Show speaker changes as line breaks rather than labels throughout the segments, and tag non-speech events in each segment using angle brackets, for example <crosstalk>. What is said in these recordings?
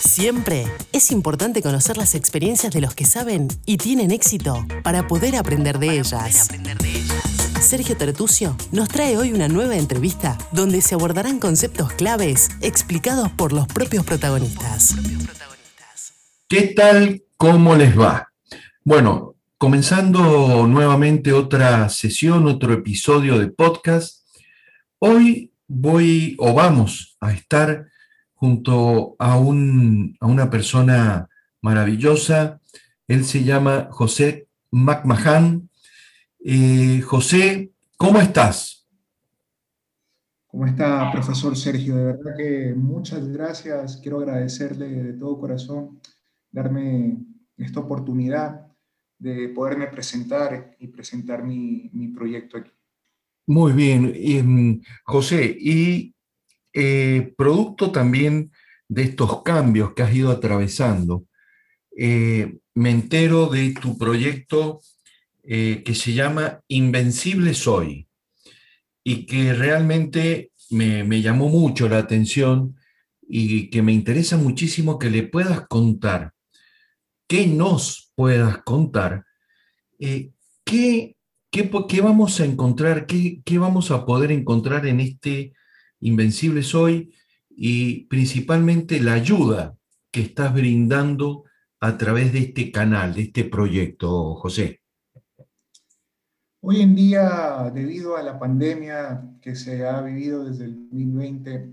Siempre es importante conocer las experiencias de los que saben y tienen éxito para poder aprender de ellas. Sergio Tertucio nos trae hoy una nueva entrevista donde se abordarán conceptos claves explicados por los propios protagonistas.
¿Qué tal? ¿Cómo les va? Bueno, comenzando nuevamente otra sesión, otro episodio de podcast. Hoy voy o vamos a estar junto a, un, a una persona maravillosa. Él se llama José McMahon. Eh, José, ¿cómo estás?
¿Cómo está, profesor Sergio? De verdad que muchas gracias. Quiero agradecerle de todo corazón darme esta oportunidad de poderme presentar y presentar mi, mi proyecto aquí.
Muy bien, mm, José, y eh, producto también de estos cambios que has ido atravesando, eh, me entero de tu proyecto eh, que se llama Invencible Soy y que realmente me, me, llamó mucho la atención y que me interesa muchísimo que le puedas contar, que nos puedas contar, ¿qué, qué, vamos a encontrar, qué, qué vamos a poder encontrar en este Invencibles hoy y principalmente la ayuda que estás brindando a través de este canal, de este proyecto, José.
Hoy en día, debido a la pandemia que se ha vivido desde el 2020,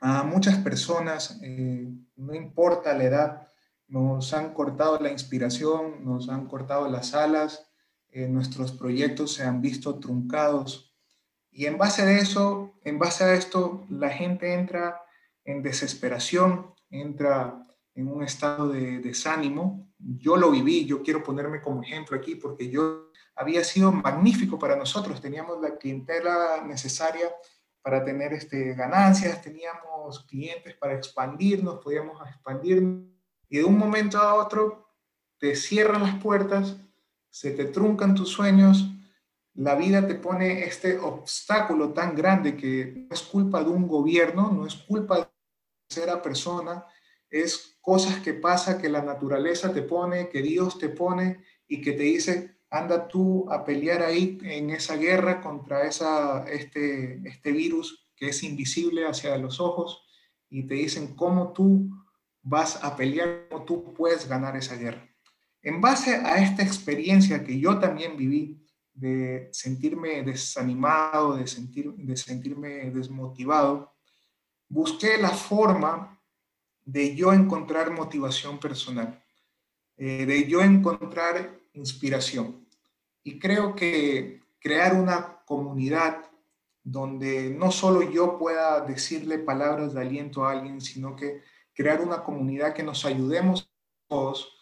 a muchas personas, eh, no importa la edad, nos han cortado la inspiración, nos han cortado las alas, eh, nuestros proyectos se han visto truncados y en base a eso, en base a esto, la gente entra en desesperación, entra en un estado de desánimo. Yo lo viví, yo quiero ponerme como ejemplo aquí porque yo había sido magnífico para nosotros, teníamos la clientela necesaria para tener este, ganancias, teníamos clientes para expandirnos, podíamos expandirnos y de un momento a otro te cierran las puertas, se te truncan tus sueños, la vida te pone este obstáculo tan grande que no es culpa de un gobierno, no es culpa de una tercera persona, es cosas que pasa que la naturaleza te pone, que Dios te pone y que te dice, anda tú a pelear ahí en esa guerra contra esa, este, este virus que es invisible hacia los ojos y te dicen cómo tú vas a pelear, cómo tú puedes ganar esa guerra. En base a esta experiencia que yo también viví, de sentirme desanimado, de, sentir, de sentirme desmotivado, busqué la forma de yo encontrar motivación personal, eh, de yo encontrar inspiración. Y creo que crear una comunidad donde no solo yo pueda decirle palabras de aliento a alguien, sino que crear una comunidad que nos ayudemos todos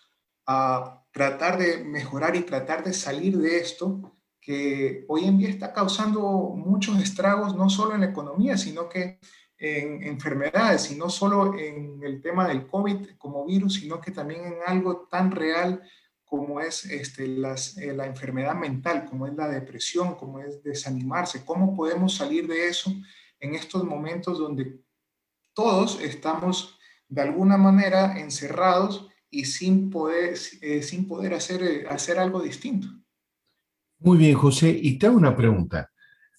a tratar de mejorar y tratar de salir de esto que hoy en día está causando muchos estragos, no solo en la economía, sino que en enfermedades, y no solo en el tema del COVID como virus, sino que también en algo tan real como es este, las, eh, la enfermedad mental, como es la depresión, como es desanimarse. ¿Cómo podemos salir de eso en estos momentos donde todos estamos de alguna manera encerrados y sin poder, eh, sin poder hacer, hacer algo distinto?
Muy bien, José. Y te hago una pregunta,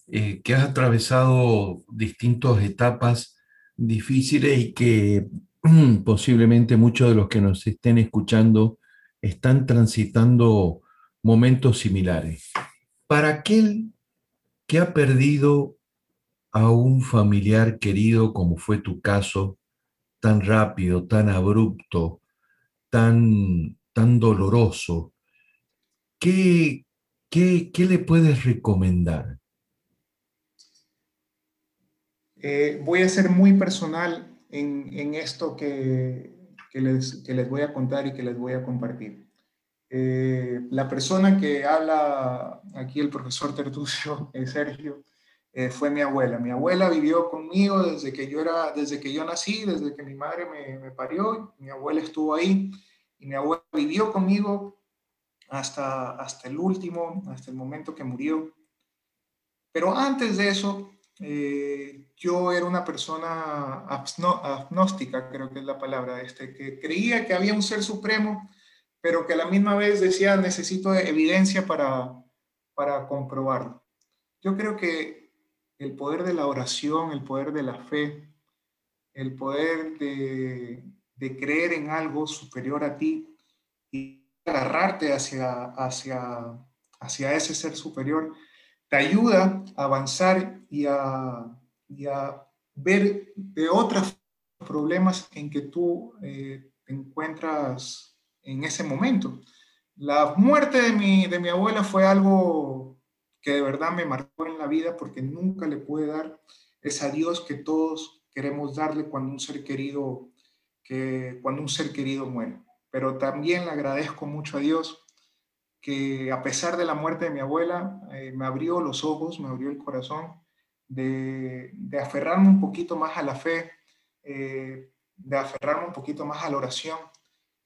eh, que has atravesado distintas etapas difíciles y que posiblemente muchos de los que nos estén escuchando están transitando momentos similares. Para aquel que ha perdido a un familiar querido, como fue tu caso, tan rápido, tan abrupto, tan, tan doloroso, ¿qué, ¿qué, le puedes recomendar?
Eh, voy a ser muy personal en, esto que, les, les, voy a contar y que les voy a compartir. Eh, la persona que habla aquí, el profesor Tertucio, <laughs> eh, Sergio, fue mi abuela. Mi abuela vivió conmigo desde que yo, era, desde que yo nací, desde que mi madre me, me parió. Mi abuela estuvo ahí y mi abuela vivió conmigo hasta, hasta el último, hasta el momento que murió. Pero antes de eso, eh, yo era una persona agnóstica, creo que es la palabra, este, que creía que había un ser supremo, pero que a la misma vez decía necesito evidencia para, para comprobarlo. Yo creo que el poder de la oración, el poder de la fe, el poder de, de creer en algo superior a ti y agarrarte hacia, hacia, hacia ese ser superior, te ayuda a avanzar y a, ver de otros problemas en que tú eh, te encuentras en ese momento. La muerte de mi, de mi abuela fue algo que de verdad me marcó en la vida porque nunca le pude dar ese adiós que todos queremos darle cuando un ser querido, que, cuando un ser querido muere. Pero también le agradezco mucho a Dios que a pesar de la muerte de mi abuela, eh, me abrió los ojos, me abrió el corazón de, de aferrarme un poquito más a la fe, eh, de aferrarme un poquito más a la oración.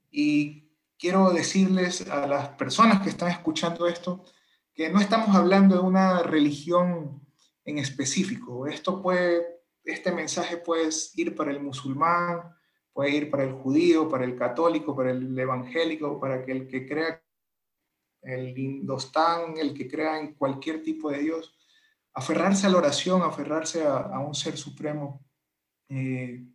Y quiero decirles a las personas que están escuchando esto que no estamos hablando de una religión en específico. Esto puede, este mensaje puede ir para el musulmán, puede ir para el judío, para el católico, para el evangélico, para aquel que crea el indostán, el que crea en cualquier tipo de Dios, aferrarse a la oración, aferrarse a, un ser supremo, eh,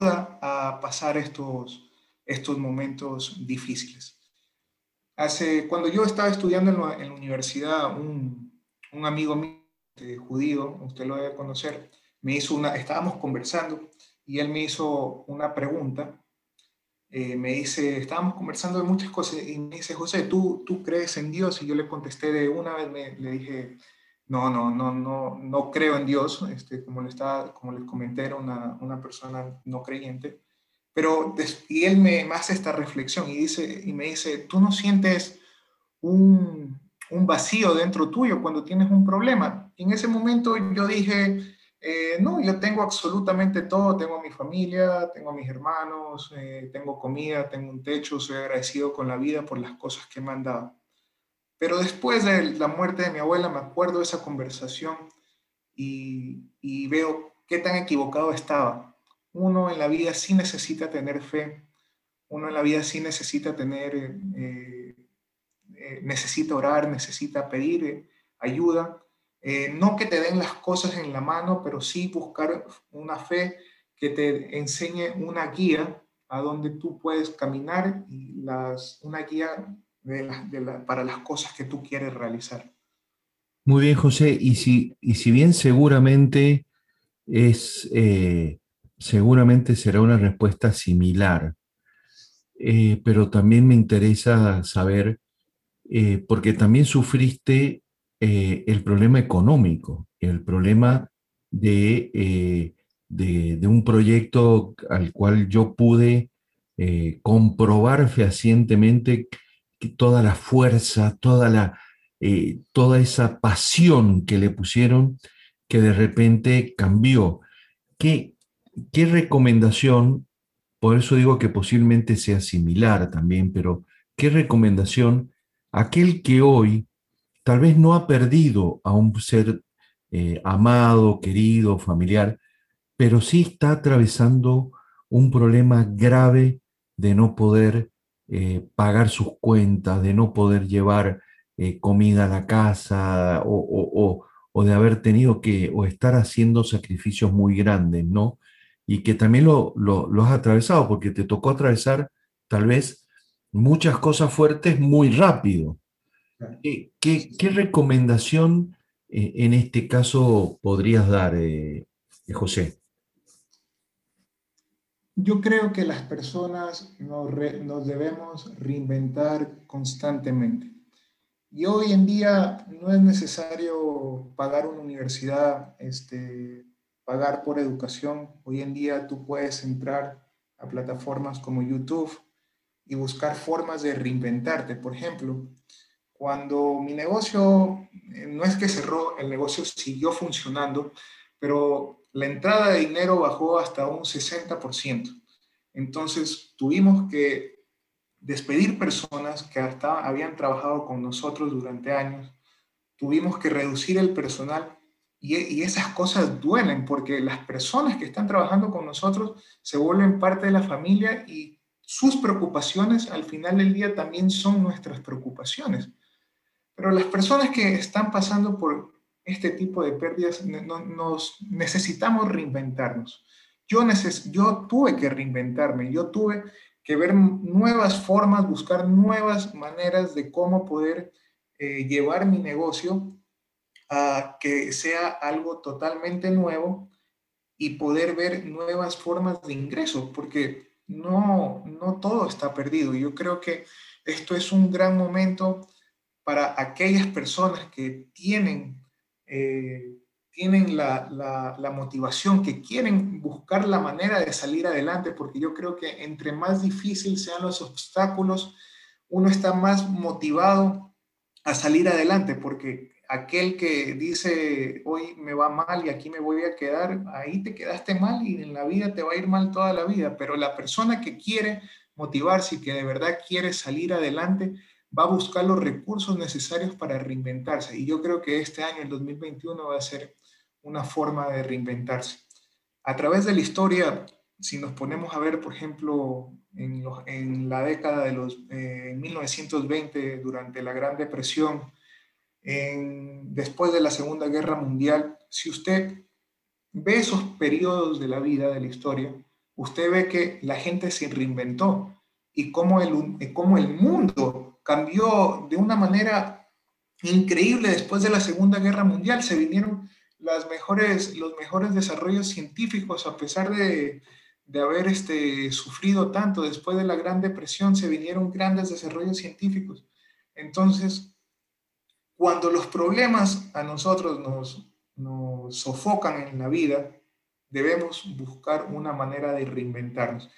a pasar estos, estos momentos difíciles. Hace, cuando yo estaba estudiando en la, universidad, un, un, amigo mío este, judío, usted lo debe conocer, me hizo una, estábamos conversando y él me hizo una pregunta eh, me dice, estábamos conversando de muchas cosas y me dice, José, ¿tú, tú crees en Dios? Y yo le contesté de una vez, me, le dije, no, no, no, no, no creo en Dios, este, como, le estaba, como les comenté, era una, una persona no creyente, pero, y él me, hace esta reflexión y, dice, y me dice, ¿tú no sientes un, un vacío dentro tuyo cuando tienes un problema? En ese momento yo dije, eh, no, yo tengo absolutamente todo, tengo mi familia, tengo mis hermanos, eh, tengo comida, tengo un techo, soy agradecido con la vida por las cosas que me han dado. Pero después de la muerte de mi abuela me acuerdo de esa conversación y, veo qué tan equivocado estaba. Uno en la vida sí necesita tener fe, uno en la vida sí necesita tener, eh, necesita orar, necesita pedir ayuda eh, no que te den las cosas en la mano, pero sí buscar una fe que te enseñe una guía a donde tú puedes caminar una guía para las cosas que tú quieres realizar.
Muy bien, José. Y si, y si bien seguramente es, eh, seguramente será una respuesta similar, eh, pero también me interesa saber, porque también sufriste eh, el problema económico, el problema eh, de, de, un proyecto al cual yo pude eh, comprobar fehacientemente toda la fuerza, toda, la, toda esa pasión que le pusieron, que de repente cambió. ¿Qué, qué recomendación, por eso digo que posiblemente sea similar también, pero qué recomendación aquel que hoy tal vez no ha perdido a un ser eh, amado, querido, familiar, pero sí está atravesando un problema grave de no poder eh, pagar sus cuentas, de no poder llevar eh, comida a la casa o, de haber tenido que o estar haciendo sacrificios muy grandes, ¿no? Y que también lo, lo has atravesado, porque te tocó atravesar tal vez muchas cosas fuertes muy rápido. ¿Qué, recomendación eh, en este caso podrías dar, eh, José?
Yo creo que las personas nos, debemos reinventar constantemente. Y hoy en día no es necesario pagar una universidad, este, pagar por educación. Hoy en día tú puedes entrar a plataformas como YouTube y buscar formas de reinventarte. Por ejemplo, cuando mi negocio, eh, no es que cerró, el negocio siguió funcionando, pero la entrada de dinero bajó hasta un 60%. Entonces tuvimos que despedir personas que hasta habían trabajado con nosotros durante años, tuvimos que reducir el personal y, esas cosas duelen porque las personas que están trabajando con nosotros se vuelven parte de la familia y sus preocupaciones al final del día también son nuestras preocupaciones. Pero las personas que están pasando por este tipo de pérdidas nos necesitamos reinventarnos. Yo, yo tuve que reinventarme, yo tuve que ver nuevas formas, buscar nuevas maneras de cómo poder eh, llevar mi negocio a que sea algo totalmente nuevo y poder ver nuevas formas de ingreso, porque no, no todo está perdido. Yo creo que esto es un gran momento para aquellas personas que tienen, eh, tienen la, la, motivación, que quieren buscar la manera de salir adelante, porque yo creo que entre más difícil sean los obstáculos, uno está más motivado a salir adelante, porque aquel que dice, hoy me va mal y aquí me voy a quedar, ahí te quedaste mal y en la vida te va a ir mal toda la vida, pero la persona que quiere motivarse y que de verdad quiere salir adelante, va a buscar los recursos necesarios para reinventarse. Y yo creo que este año, el 2021, va a ser una forma de reinventarse. A través de la historia, si nos ponemos a ver, por ejemplo, en, la década de los 1920, eh, durante la Gran Depresión, después de la Segunda Guerra Mundial, si usted ve esos periodos de la vida, de la historia, usted ve que la gente se reinventó y cómo el, cómo el mundo cambió de una manera increíble después de la Segunda Guerra Mundial. Se vinieron las mejores, los mejores desarrollos científicos a pesar de, de haber este, sufrido tanto después de la Gran Depresión, se vinieron grandes desarrollos científicos. Entonces, cuando los problemas a nosotros nos, nos sofocan en la vida, debemos buscar una manera de reinventarnos.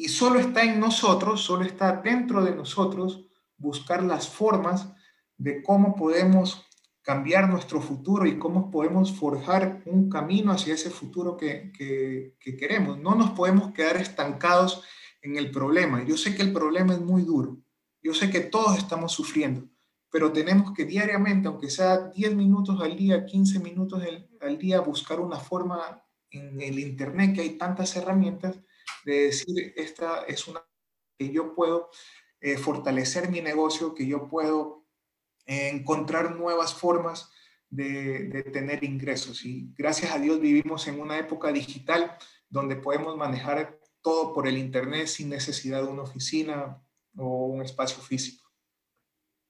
Y solo está en nosotros, solo está dentro de nosotros buscar las formas de cómo podemos cambiar nuestro futuro y cómo podemos forjar un camino hacia ese futuro que, que, queremos. No nos podemos quedar estancados en el problema. Yo sé que el problema es muy duro. Yo sé que todos estamos sufriendo, pero tenemos que diariamente, aunque sea 10 minutos al día, 15 minutos al día, buscar una forma en el Internet, que hay tantas herramientas, de decir, esta es una que yo puedo eh, fortalecer mi negocio, que yo puedo eh, encontrar nuevas formas de, de, tener ingresos. Y gracias a Dios vivimos en una época digital donde podemos manejar todo por el Internet sin necesidad de una oficina o un espacio físico.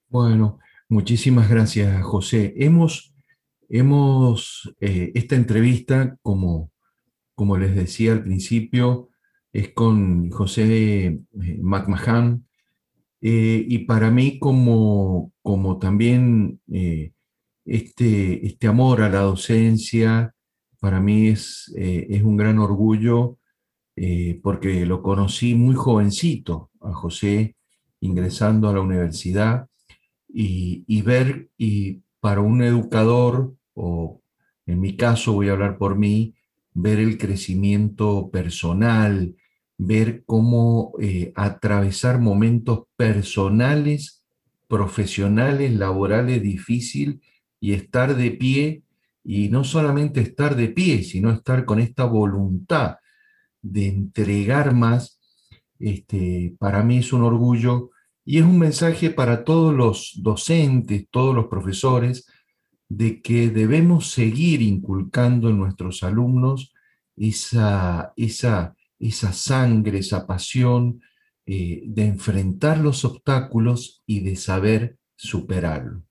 Bueno, muchísimas gracias, José. Hemos, hemos eh, esta entrevista, como, como les decía al principio, es con José eh, McMahon, eh, y para mí como, como también este, este amor a la docencia, para mí es, es un gran orgullo porque lo conocí muy jovencito a José ingresando a la universidad y, ver, y para un educador, o en mi caso voy a hablar por mí, ver el crecimiento personal, ver cómo eh, atravesar momentos personales, profesionales, laborales difícil y estar de pie, y no solamente estar de pie, sino estar con esta voluntad de entregar más, este, para mí es un orgullo y es un mensaje para todos los docentes, todos los profesores, de que debemos seguir inculcando en nuestros alumnos esa, esa, esa sangre, esa pasión eh, de enfrentar los obstáculos y de saber superarlo.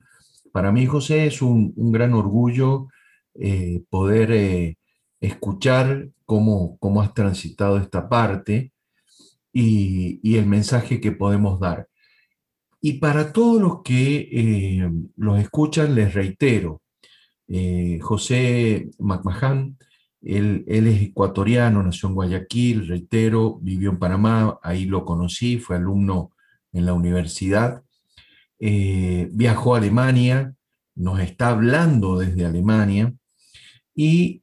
Para mí, José, es un, gran orgullo eh, poder eh, escuchar cómo, cómo, has transitado esta parte y, y el mensaje que podemos dar. Y para todos los que eh, los escuchan, les reitero, eh, José McMahon, él, es ecuatoriano, nació en Guayaquil, reitero, vivió en Panamá, ahí lo conocí, fue alumno en la universidad, eh, viajó a Alemania, nos está hablando desde Alemania, y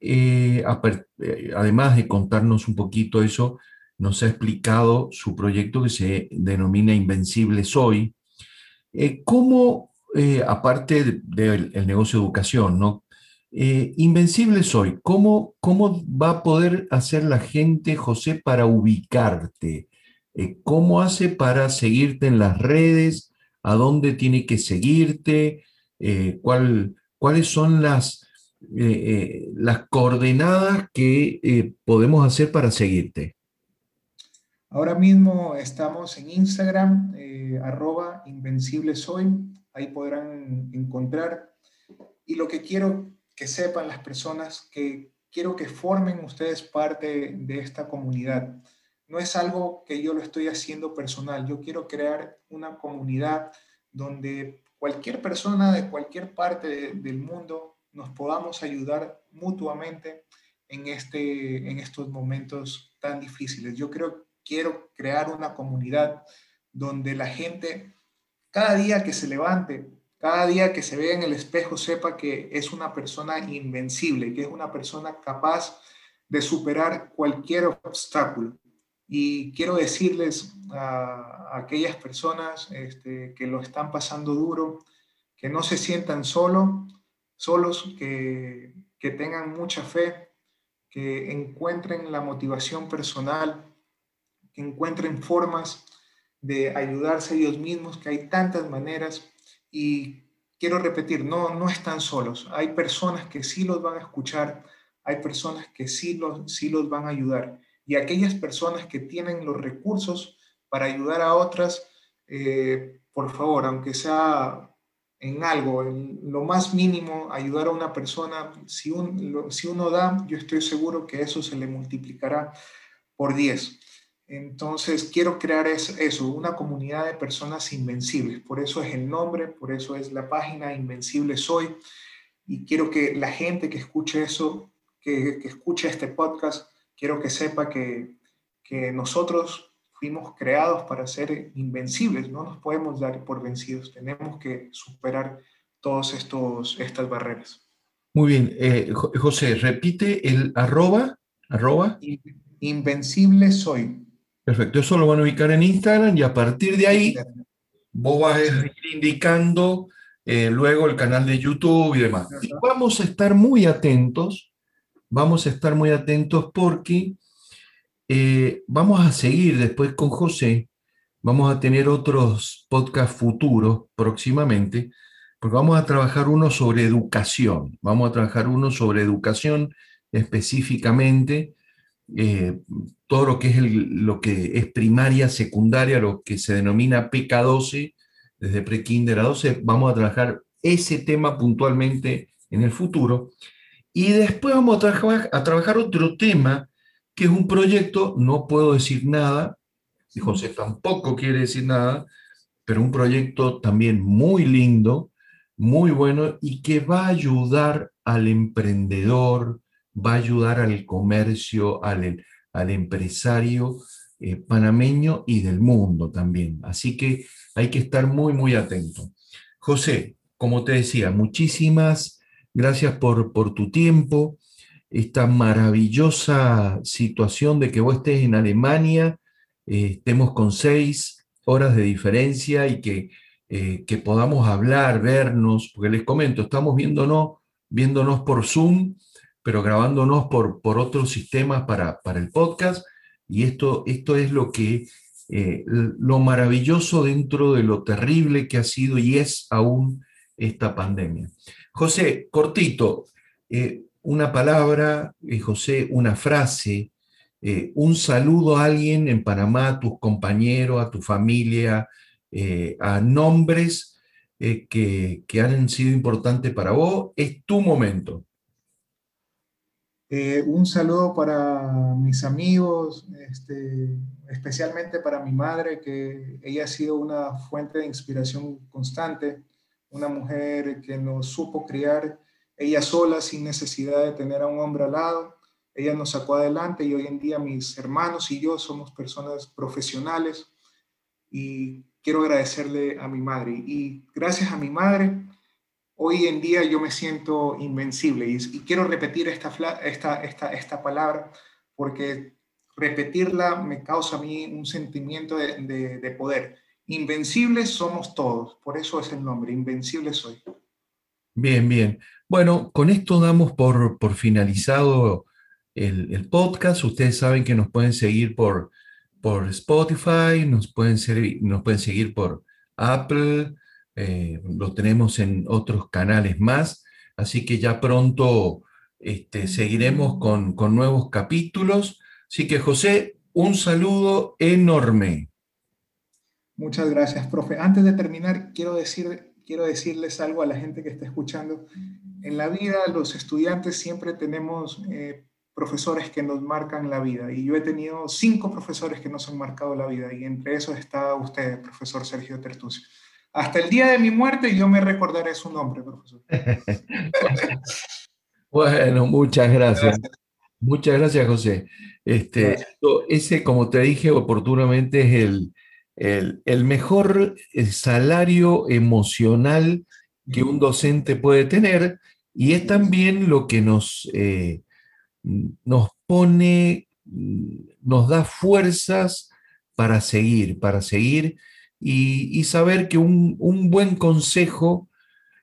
además de contarnos un poquito eso, nos ha explicado su proyecto que se denomina Invencible Soy, eh, ¿Cómo, eh, aparte del negocio de educación, ¿no? Eh, invencible soy. ¿Cómo, ¿Cómo va a poder hacer la gente, José, para ubicarte? ¿Cómo hace para seguirte en las redes? ¿A dónde tiene que seguirte? ¿cuál, ¿Cuáles son las, las coordenadas que podemos hacer para seguirte?
Ahora mismo estamos en Instagram, arroba invencible soy. Ahí podrán encontrar. Y lo que quiero que sepan las personas que quiero que formen ustedes parte de esta comunidad. No es algo que yo lo estoy haciendo personal, yo quiero crear una comunidad donde cualquier persona de cualquier parte del mundo nos podamos ayudar mutuamente en, este, en estos momentos tan difíciles. Yo creo, quiero crear una comunidad donde la gente cada día que se levante cada día que se vea en el espejo sepa que es una persona invencible, que es una persona capaz de superar cualquier obstáculo. Y quiero decirles a, aquellas personas este, que lo están pasando duro, que no se sientan solo, solos, que, que tengan mucha fe, que encuentren la motivación personal, que encuentren formas de ayudarse ellos mismos, que hay tantas maneras y quiero repetir, no, no están solos. Hay personas que sí los van a escuchar, hay personas que sí los, sí los van a ayudar. Y aquellas personas que tienen los recursos para ayudar a otras, eh, por favor, aunque sea en algo, en lo más mínimo, ayudar a una persona, si, si uno da, yo estoy seguro que eso se le multiplicará por 10. Entonces, quiero crear eso, una comunidad de personas invencibles. Por eso es el nombre, por eso es la página Invencible Soy. Y quiero que la gente que escuche eso, que, escuche este podcast, quiero que sepa que, que nosotros fuimos creados para ser invencibles. No nos podemos dar por vencidos. Tenemos que superar todas estas barreras.
Muy bien. Eh, José, repite el arroba. arroba.
Invencible soy.
Perfecto, eso lo van a ubicar en Instagram y a partir de ahí vos vas a ir indicando eh, luego el canal de YouTube y demás. vamos a estar muy atentos, vamos a estar muy atentos porque eh, vamos a seguir después con José, vamos a tener otros podcasts futuros próximamente, porque vamos a trabajar uno sobre educación, vamos a trabajar uno sobre educación específicamente eh, todo lo que es lo que es primaria, secundaria, lo que se denomina PK12, desde pre-kinder a 12, vamos a trabajar ese tema puntualmente en el futuro. Y después vamos a trabajar, a trabajar otro tema, que es un proyecto, no puedo decir nada, y José tampoco quiere decir nada, pero un proyecto también muy lindo, muy bueno y que va a ayudar al emprendedor, va a ayudar al comercio, al, al empresario eh, panameño y del mundo también. Así que hay que estar muy, muy atento. José, como te decía, muchísimas gracias por, por tu tiempo, esta maravillosa situación de que vos estés en Alemania, eh, estemos con seis horas de diferencia y que, eh, que podamos hablar, vernos, porque les comento, estamos viéndonos, viéndonos por Zoom pero grabándonos por, por otros sistemas para, para el podcast. Y esto, esto es lo que, eh, lo maravilloso dentro de lo terrible que ha sido y es aún esta pandemia. José, cortito, eh, una palabra, eh, José, una frase, un saludo a alguien en Panamá, a tus compañeros, a tu familia, a nombres que, que han sido importantes para vos. Es tu momento.
Eh, un saludo para mis amigos, este, especialmente para mi madre, que ella ha sido una fuente de inspiración constante, una mujer que nos supo criar ella sola sin necesidad de tener a un hombre al lado. Ella nos sacó adelante y hoy en día mis hermanos y yo somos personas profesionales y quiero agradecerle a mi madre. Y gracias a mi madre hoy en día yo me siento invencible y, quiero repetir esta, esta, esta, esta, palabra porque repetirla me causa a mí un sentimiento de, de, poder. Invencibles somos todos, por eso es el nombre, invencible soy.
Bien, bien. Bueno, con esto damos por, por finalizado el, podcast. Ustedes saben que nos pueden seguir por, por Spotify, nos pueden, nos pueden seguir por Apple, eh, lo tenemos en otros canales más, así que ya pronto este, seguiremos con, nuevos capítulos. Así que José, un saludo enorme.
Muchas gracias, profe. Antes de terminar, quiero, decir, quiero decirles algo a la gente que está escuchando. En la vida, los estudiantes siempre tenemos eh, profesores que nos marcan la vida. Y yo he tenido cinco profesores que nos han marcado la vida. Y entre esos está usted, profesor Sergio Tertucio. Hasta el día de mi muerte yo me recordaré su nombre, profesor. <laughs>
bueno, muchas gracias. Muchas gracias, José. Este, ese, como te dije oportunamente, es el, el, mejor eh, salario emocional que un docente puede tener y es también lo que nos, eh, nos pone, nos da fuerzas para seguir, para seguir y, saber que un, buen consejo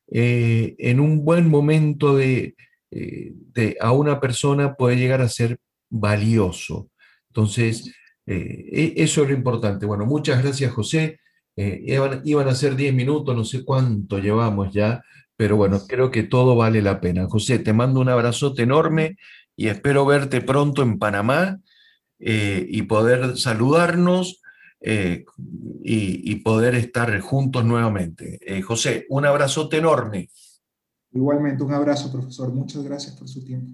eh, en un buen momento de, de, a una persona puede llegar a ser valioso. Entonces, eh, e, eso es lo importante. Bueno, muchas gracias, José. Eh, iban, a ser 10 minutos, no sé cuánto llevamos ya, pero bueno, creo que todo vale la pena. José, te mando un abrazote enorme y espero verte pronto en Panamá eh, y poder saludarnos y, y, poder estar juntos nuevamente. José, un abrazote enorme.
Igualmente, un abrazo, profesor. Muchas gracias por su tiempo.